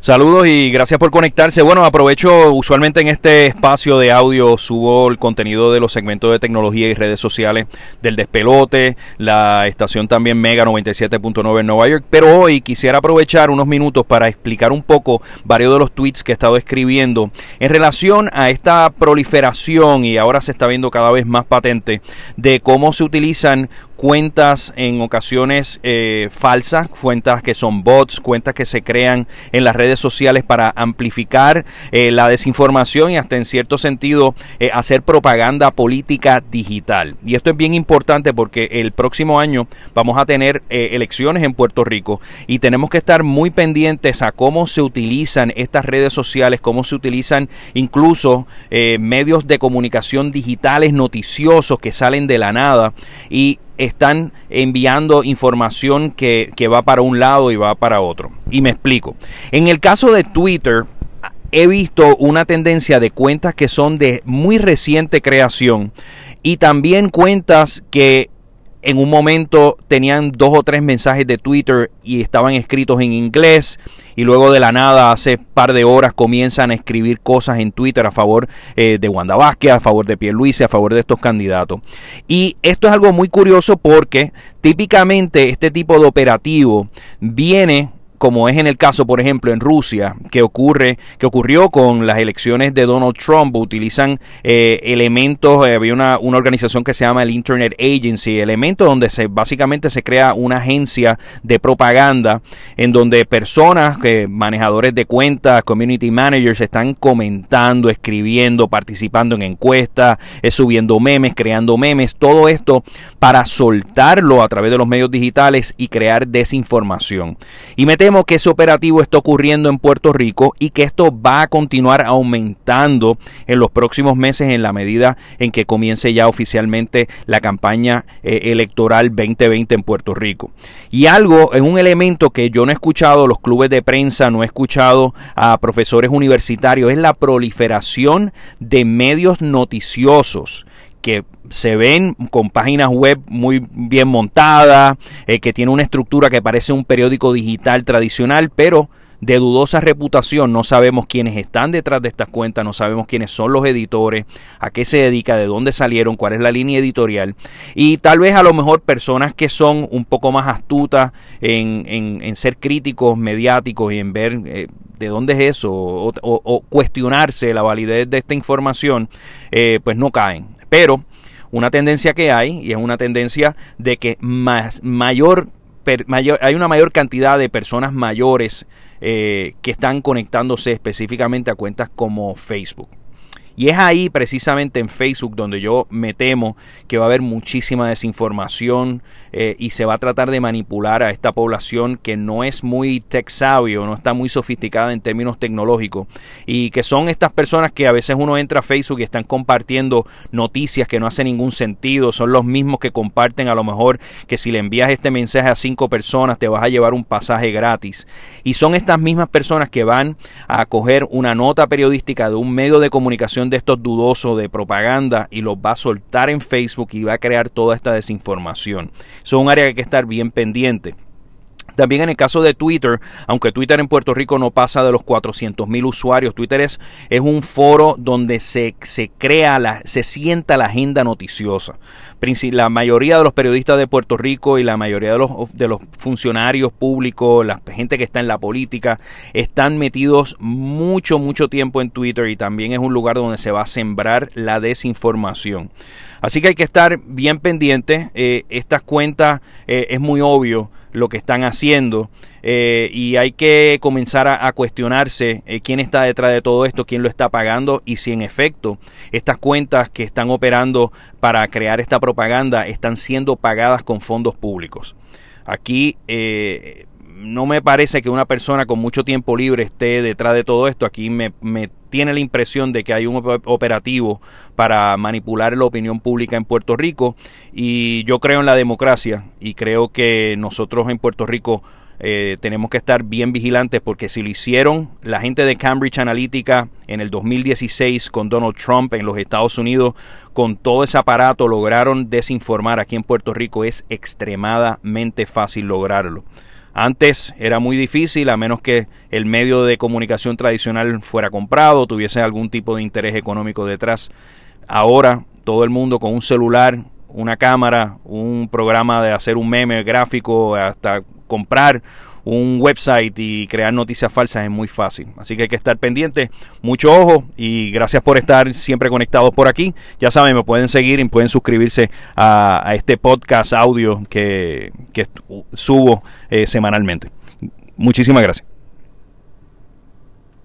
Saludos y gracias por conectarse. Bueno, aprovecho usualmente en este espacio de audio subo el contenido de los segmentos de tecnología y redes sociales del despelote, la estación también Mega 97.9 en Nueva York, pero hoy quisiera aprovechar unos minutos para explicar un poco varios de los tweets que he estado escribiendo en relación a esta proliferación y ahora se está viendo cada vez más patente de cómo se utilizan cuentas en ocasiones eh, falsas, cuentas que son bots, cuentas que se crean en las redes sociales para amplificar eh, la desinformación y hasta en cierto sentido eh, hacer propaganda política digital. Y esto es bien importante porque el próximo año vamos a tener elecciones en Puerto Rico y tenemos que estar muy pendientes a cómo se utilizan estas redes sociales, cómo se utilizan incluso medios de comunicación digitales noticiosos que salen de la nada y están enviando información que, va para un lado y va para otro. Y me explico. En el caso de Twitter, he visto una tendencia de cuentas que son de muy reciente creación y también cuentas que en un momento tenían dos o tres mensajes de Twitter y estaban escritos en inglés y luego de la nada hace par de horas comienzan a escribir cosas en Twitter a favor eh, de Wanda Vázquez, a favor de Pierluisi, a favor de estos candidatos. Y esto es algo muy curioso porque típicamente este tipo de operativo viene como es en el caso, por ejemplo, en Rusia, que ocurre, que ocurrió con las elecciones de Donald Trump, utilizan eh, elementos, eh, había una, una, organización que se llama el Internet Agency, elementos donde se básicamente se crea una agencia de propaganda en donde personas, que manejadores de cuentas, community managers, están comentando, escribiendo, participando en encuestas, eh, subiendo memes, creando memes, todo esto para soltarlo a través de los medios digitales y crear desinformación. Y me que ese operativo está ocurriendo en Puerto Rico y que esto va a continuar aumentando en los próximos meses en la medida en que comience ya oficialmente la campaña eh, electoral 2020 en Puerto Rico. Y algo, es un elemento que yo no he escuchado los clubes de prensa, no he escuchado a profesores universitarios, es la proliferación de medios noticiosos que se ven con páginas web muy bien montadas, eh, que tiene una estructura que parece un periódico digital tradicional, pero de dudosa reputación, no sabemos quiénes están detrás de estas cuentas, no sabemos quiénes son los editores, a qué se dedica, de dónde salieron, cuál es la línea editorial y tal vez a lo mejor personas que son un poco más astutas en, ser críticos mediáticos y en ver eh, de dónde es eso o, cuestionarse la validez de esta información, eh, pues no caen. Pero una tendencia que hay, y es una tendencia de que más, mayor, mayor hay una mayor cantidad de personas mayores eh, que están conectándose específicamente a cuentas como Facebook. Y es ahí precisamente en Facebook donde yo me temo que va a haber muchísima desinformación eh, y se va a tratar de manipular a esta población que no es muy tech savvy o no está muy sofisticada en términos tecnológicos. Y que son estas personas que a veces uno entra a Facebook y están compartiendo noticias que no hacen ningún sentido, son los mismos que comparten a lo mejor que si le envías este mensaje a cinco personas te vas a llevar un pasaje gratis. Y son estas mismas personas que van a coger una nota periodística de un medio de comunicación de estos dudosos de propaganda y los va a soltar en Facebook y va a crear toda esta desinformación. es un área que hay que estar bien pendiente. También en el caso de Twitter, aunque Twitter en Puerto Rico no pasa de los 400 mil usuarios, Twitter es, es, un foro donde se, se crea, la, se sienta la agenda noticiosa. La mayoría de los periodistas de Puerto Rico y la mayoría de los, de los funcionarios públicos, la gente que está en la política, están metidos mucho, mucho tiempo en Twitter y también es un lugar donde se va a sembrar la desinformación. Así que hay que estar bien pendiente. Eh, estas cuentas eh, es muy obvio lo que están haciendo eh, y hay que comenzar a, cuestionarse quién está detrás de todo esto, quién lo está pagando y si en efecto estas cuentas que están operando para crear esta propaganda están siendo pagadas con fondos públicos. Aquí no me parece que una persona con mucho tiempo libre esté detrás de todo esto. Aquí me, tiene la impresión de que hay un operativo para manipular la opinión pública en Puerto Rico. Y yo creo en la democracia y creo que nosotros en Puerto Rico eh, tenemos que estar bien vigilantes porque si lo hicieron la gente de Cambridge Analytica en el 2016 con Donald Trump en los Estados Unidos, con todo ese aparato lograron desinformar aquí en Puerto Rico, es extremadamente fácil lograrlo. Antes era muy difícil, a menos que el medio de comunicación tradicional fuera comprado, tuviese algún tipo de interés económico detrás. Ahora todo el mundo con un celular, una cámara, un programa de hacer un meme gráfico, hasta comprar un website y crear noticias falsas es muy fácil. Así que hay que estar pendiente, mucho ojo y gracias por estar siempre conectados por aquí. Ya saben, me pueden seguir y pueden suscribirse a, este podcast audio que, subo eh, semanalmente. Muchísimas gracias.